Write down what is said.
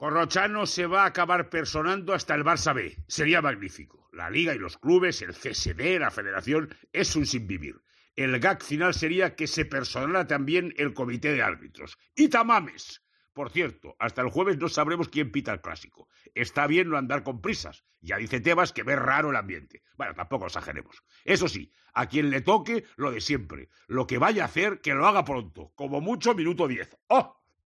Corrochano se va a acabar personando hasta el Barça B. Sería magnífico. La liga y los clubes, el CSD, la federación, es un sinvivir. El gag final sería que se personara también el comité de árbitros. ¡Y tamames! Por cierto, hasta el jueves no sabremos quién pita el clásico. Está bien no andar con prisas. Ya dice Tebas que ve raro el ambiente. Bueno, tampoco exageremos. Eso sí, a quien le toque, lo de siempre. Lo que vaya a hacer, que lo haga pronto. Como mucho, minuto diez. ¡Oh!